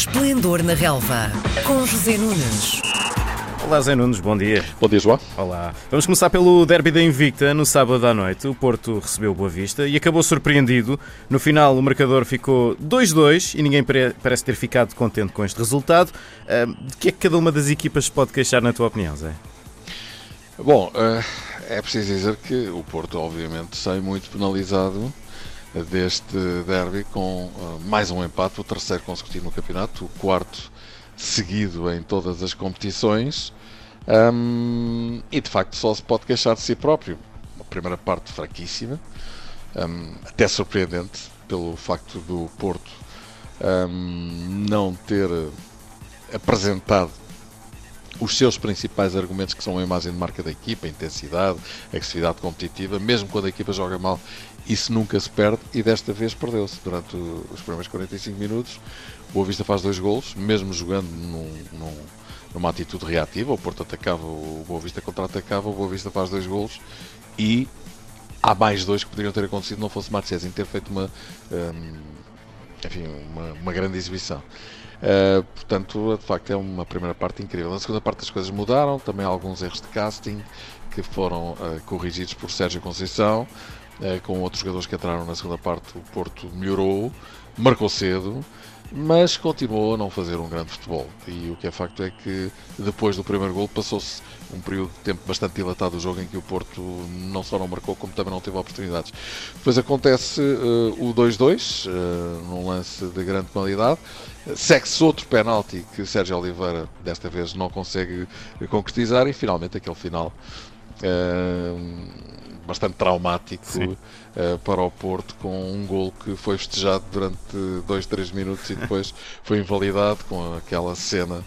Esplendor na Relva, com José Nunes. Olá, Zé Nunes, bom dia. Bom dia, João. Olá. Vamos começar pelo derby da Invicta. No sábado à noite, o Porto recebeu Boa Vista e acabou surpreendido. No final, o marcador ficou 2-2 e ninguém parece ter ficado contente com este resultado. De que é que cada uma das equipas pode queixar, na tua opinião, Zé? Bom, eh, é preciso dizer que o Porto, obviamente, sai muito penalizado deste derby com eh, mais um empate, o terceiro consecutivo no campeonato, o quarto seguido em todas as competições. Um, e de facto só se pode queixar de si próprio. Uma primeira parte fraquíssima, um, até surpreendente pelo facto do Porto um, não ter apresentado os seus principais argumentos, que são a imagem de marca da equipa, a intensidade, a agressividade competitiva, mesmo quando a equipa joga mal, isso nunca se perde e desta vez perdeu-se. Durante os primeiros 45 minutos, o Boa Vista faz dois golos, mesmo jogando num, num, numa atitude reativa. O Porto atacava, o Boa Vista contra-atacava, o Boa Vista faz dois golos e há mais dois que poderiam ter acontecido não fosse Marchesin ter feito uma, hum, enfim, uma, uma grande exibição. Uh, portanto, de facto, é uma primeira parte incrível. Na segunda parte, as coisas mudaram, também alguns erros de casting que foram uh, corrigidos por Sérgio Conceição. Uh, com outros jogadores que entraram na segunda parte, o Porto melhorou, marcou cedo, mas continuou a não fazer um grande futebol. E o que é facto é que depois do primeiro gol passou-se um período de tempo bastante dilatado do jogo em que o Porto não só não marcou, como também não teve oportunidades. Depois acontece uh, o 2-2, uh, num lance de grande qualidade. Segue-se outro penalti que Sérgio Oliveira desta vez não consegue concretizar e finalmente aquele final uh, bastante traumático uh, para o Porto, com um gol que foi festejado durante 2, 3 minutos e depois foi invalidado com aquela cena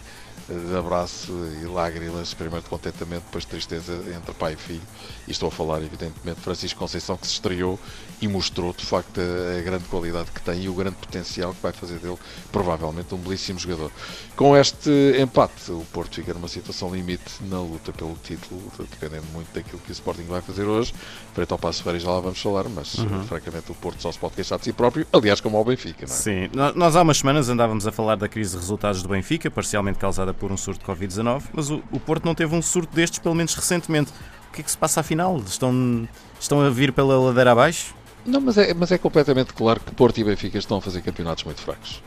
de abraço e lágrimas, primeiro de contentamento, depois de tristeza entre pai e filho. E estou a falar, evidentemente, de Francisco Conceição, que se estreou e mostrou, de facto, a, grande qualidade que tem e o grande potencial que vai fazer dele, provavelmente, um belíssimo jogador. Com este empate, o Porto fica numa situação limite na luta pelo título, dependendo muito daquilo que o Sporting vai fazer hoje. Frente ao Passo Ferreira já lá vamos falar, mas, uhum. francamente, o Porto só se pode queixar de si próprio, aliás, como ao Benfica. Não é? Sim, nós há umas semanas andávamos a falar da crise de resultados do Benfica, parcialmente causada por um surto de Covid-19, mas o, o, Porto não teve um surto destes, pelo menos recentemente. O que é que se passa afinal? Estão, estão a vir pela ladeira abaixo? Não, mas é, mas é completamente claro que Porto e Benfica estão a fazer campeonatos muito fracos.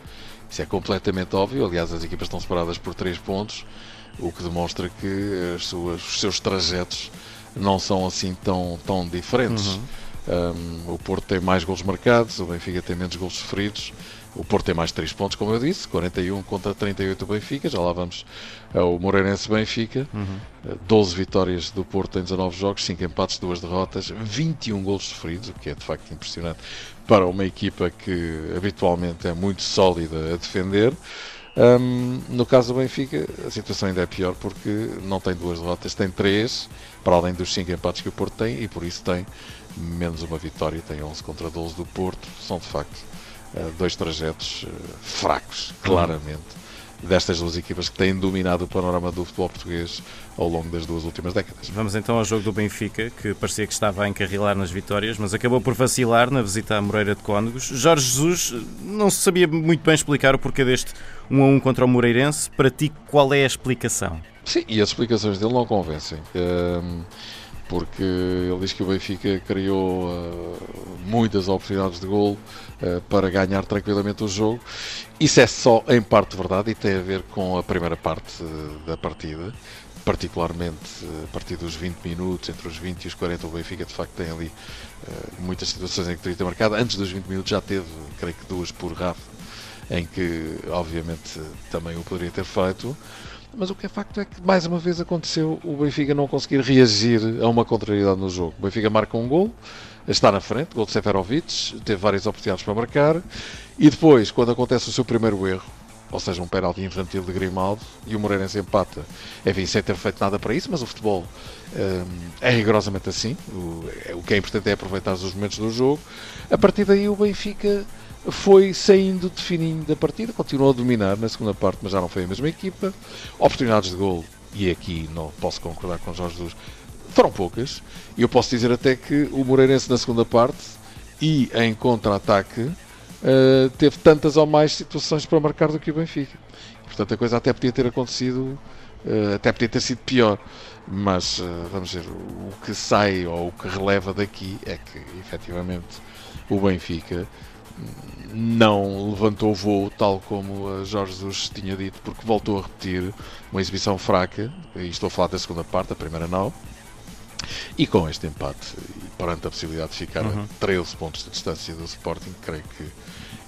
Isso é completamente óbvio. Aliás, as equipas estão separadas por 3 pontos, o que demonstra que as suas, os seus trajetos não são assim tão, tão diferentes. Uhum. Um, o Porto tem mais gols marcados, o Benfica tem menos gols sofridos. O Porto tem mais 3 pontos, como eu disse, 41 contra 38 do Benfica. Já lá vamos ao Moreirense Benfica. Uhum. 12 vitórias do Porto em 19 jogos, 5 empates, 2 derrotas, 21 gols sofridos, o que é de facto impressionante para uma equipa que habitualmente é muito sólida a defender. Um, no caso do Benfica, a situação ainda é pior porque não tem duas derrotas, tem três, para além dos cinco empates que o Porto tem, e por isso tem menos uma vitória, tem 11 contra 12 do Porto. São de facto uh, dois trajetos uh, fracos, claramente, destas duas equipas que têm dominado o panorama do futebol português ao longo das duas últimas décadas. Vamos então ao jogo do Benfica, que parecia que estava a encarrilar nas vitórias, mas acabou por vacilar na visita à Moreira de Cónegos. Jorge Jesus não se sabia muito bem explicar o porquê deste 1 a 1 contra o Moreirense. Para ti, qual é a explicação? Sim, e as explicações dele não convencem. Um, porque ele diz que o Benfica criou uh, muitas oportunidades de gol uh, para ganhar tranquilamente o jogo. Isso é só em parte verdade e tem a ver com a primeira parte uh, da partida, particularmente a partir dos 20 minutos, entre os 20 e os 40, o Benfica de facto tem ali muitas situações em que teria ter marcado. Antes dos 20 minutos já teve, creio que duas por Rafa, em que obviamente também o poderia ter feito. Mas o que é facto é que mais uma vez aconteceu o Benfica não conseguir reagir a uma contrariedade no jogo. O Benfica marca um gol, está na frente, gol de Seferovic, teve várias oportunidades para marcar, e depois, quando acontece o seu primeiro erro, ou seja, um penalti infantil de Grimaldo, e o Moreirense empata, enfim, sem ter feito nada para isso, mas o futebol hum, é rigorosamente assim, o, o que é importante é aproveitar os momentos do jogo. A partir daí o Benfica foi saindo de fininho da partida, continuou a dominar na segunda parte, mas já não foi a mesma equipa. Oportunidades de gol, e aqui não posso concordar com Jorge Jesus, foram poucas. E eu posso dizer até que o Moreirense na segunda parte e em contra-ataque uh, teve tantas ou mais situações para marcar do que o Benfica. Portanto, a coisa até podia ter acontecido, uh, até podia ter sido pior. Mas, uh, vamos ver, o que sai ou o que releva daqui é que, efetivamente, o Benfica não levantou voo, tal como Jorge Jesus tinha dito, porque voltou a repetir uma exibição fraca, e estou a falar da segunda parte, a primeira não, e com este empate, e perante a possibilidade de ficar uhum. a 13 pontos de distância do Sporting, creio que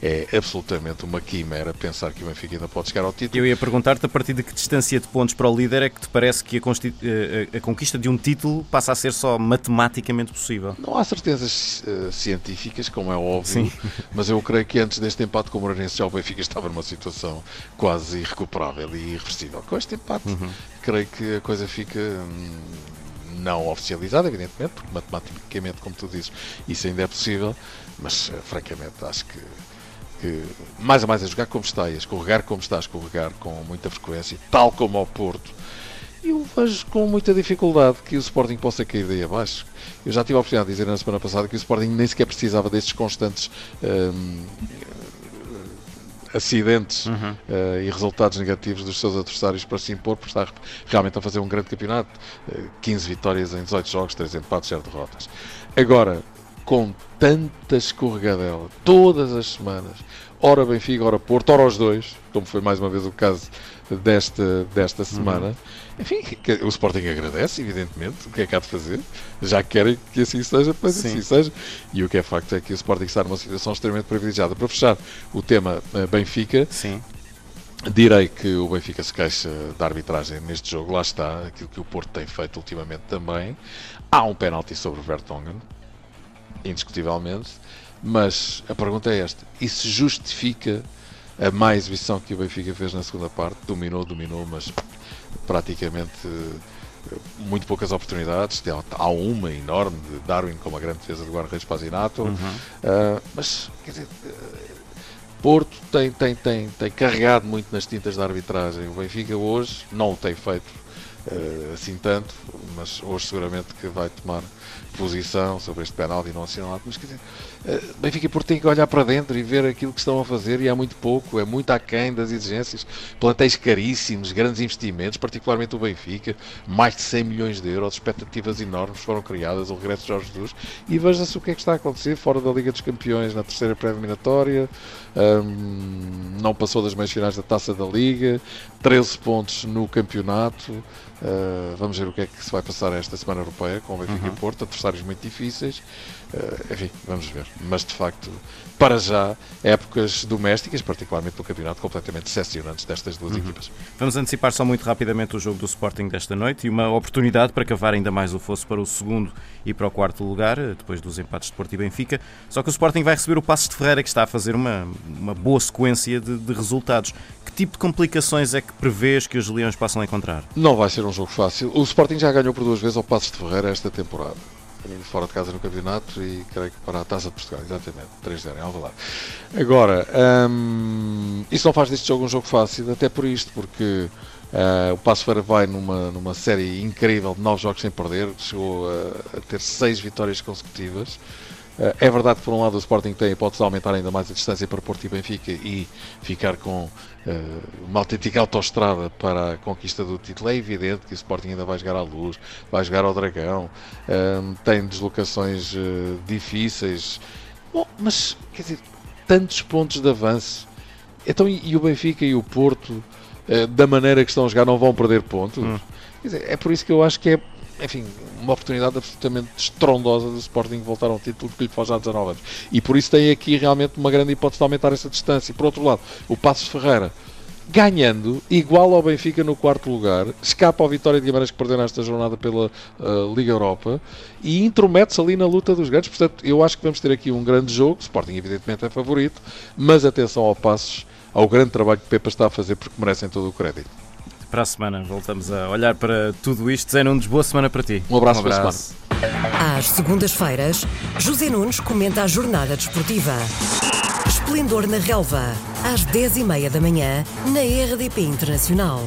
é absolutamente uma quimera pensar que o Benfica ainda pode chegar ao título. Eu ia perguntar-te a partir de que distância de pontos para o líder é que te parece que a, eh, a conquista de um título passa a ser só matematicamente possível? Não há certezas uh, científicas, como é óbvio, Sim. mas eu creio que antes deste empate com o Moreirense já o Benfica estava numa situação quase irrecuperável e irreversível. Com este empate, uhum. creio que a coisa fica. Hum, não oficializada, evidentemente, porque matematicamente, como tu dizes, isso ainda é possível, mas uh, francamente acho que que mais a mais a jogar como está e a escorregar como está a escorregar com muita frequência, tal como ao Porto, eu vejo com muita dificuldade que o Sporting possa cair daí abaixo. Eu já tive a oportunidade de dizer na semana passada que o Sporting nem sequer precisava destes constantes hum, acidentes uhum. uh, e resultados negativos dos seus adversários para se impor, porque está realmente a fazer um grande campeonato. Uh, eh, 15 vitórias em 18 jogos, 3 empates, 0 derrotas. Agora, com tanta escorregadela, todas as semanas, ora Benfica, ora Porto, ora os dois, como foi mais uma vez o caso desta, desta semana. Uhum. Enfim, o Sporting agradece, evidentemente, o que é que há de fazer, já querem que assim seja, pois Sim. assim seja. E o que é facto é que o Sporting está numa situação extremamente privilegiada. Para fechar o tema eh, Benfica, Sim. Direi que o Benfica se queixa da arbitragem neste jogo, lá está, aquilo que o Porto tem feito ultimamente também. Há um penalti sobre o Vertonghen, indiscutivelmente, mas a pergunta é esta: isso justifica a má exibição que o Benfica fez na segunda parte? Dominou, dominou, mas praticamente eh, muito poucas oportunidades. Há uma enorme de Darwin com uma grande defesa do guarda-redes Pazinato, uhum. uh, mas quer dizer. Uh, Porto tem, tem, tem, tem carregado muito nas tintas da arbitragem. O Benfica hoje não o tem feito uh, assim tanto, mas hoje seguramente que vai tomar posição sobre este penalti não assinalado, mas quer dizer, uh, Benfica e Porto têm que olhar para dentro e ver aquilo que estão a fazer e há muito pouco, é muito aquém das exigências, plantéis caríssimos, grandes investimentos, particularmente o Benfica, mais de 100 milhões de euros, expectativas enormes foram criadas, o regresso de Jorge Jesus, e veja-se o que é que está a acontecer fora da Liga dos Campeões na terceira pré-eliminatória, um, não passou das meias finais da Taça da Liga, 13 pontos no campeonato, uh, vamos ver o que é que se vai passar esta semana europeia com o Benfica uhum. e Porto, adversários muito difíceis. Uh, enfim, vamos ver. Mas de facto, para já, épocas domésticas, particularmente no campeonato, completamente decepcionantes destas duas uhum. equipas. Vamos antecipar só muito rapidamente o jogo do Sporting desta noite e uma oportunidade para cavar ainda mais o fosso para o segundo e para o quarto lugar, depois dos empates de Porto e Benfica. Só que o Sporting vai receber o Passos de Ferreira, que está a fazer uma, uma boa sequência de, de resultados. Que tipo de complicações é que prevês que os Leões possam encontrar? Não vai ser um jogo fácil. O Sporting já ganhou por duas vezes ao Passos de Ferreira esta temporada fora de casa no campeonato e creio que para a Taça de Portugal, exatamente, 3-0 em Alvalade. Agora, hum, isso não faz deste jogo um jogo fácil, até por isto, porque uh, o Passo Ferreira vai numa, numa série incrível de 9 jogos sem perder, chegou a, a ter 6 vitórias consecutivas. Uh, é verdade que, por um lado, o Sporting tem a hipótese de aumentar ainda mais a distância para Porto e Benfica e ficar com uh, uma autêntica autoestrada para a conquista do título. É evidente que o Sporting ainda vai jogar à luz, vai jogar ao Dragão, uh, tem deslocações difíceis. Bom, mas quer dizer, tantos pontos de avanço. Então, e, e o Benfica e o Porto, da maneira que estão a jogar, não vão perder pontos? Hum. Dizer, é por isso que eu acho que é enfim, uma oportunidade absolutamente estrondosa do Sporting voltar a um título que lhe foge há 19 anos. E por isso tem aqui realmente uma grande hipótese de aumentar essa distância. Por outro lado, o Passos Ferreira ganhando, igual ao Benfica no quarto lugar, escapa ao Vitória de Guimarães que perdeu nesta jornada pela uh, Liga Europa e intromete-se ali na luta dos grandes. Portanto, eu acho que vamos ter aqui um grande jogo. O Sporting, evidentemente, é favorito, mas atenção ao Passos, ao grande trabalho que Pepa está a fazer, porque merecem todo o crédito para a semana voltamos a olhar para tudo isto. Zé Nunes, boa semana para ti. Um abraço, um abraço. para a semana. Às segundas-feiras, José Nunes comenta a jornada desportiva. Esplendor na Relva, às 10h30 da manhã, na RDP Internacional.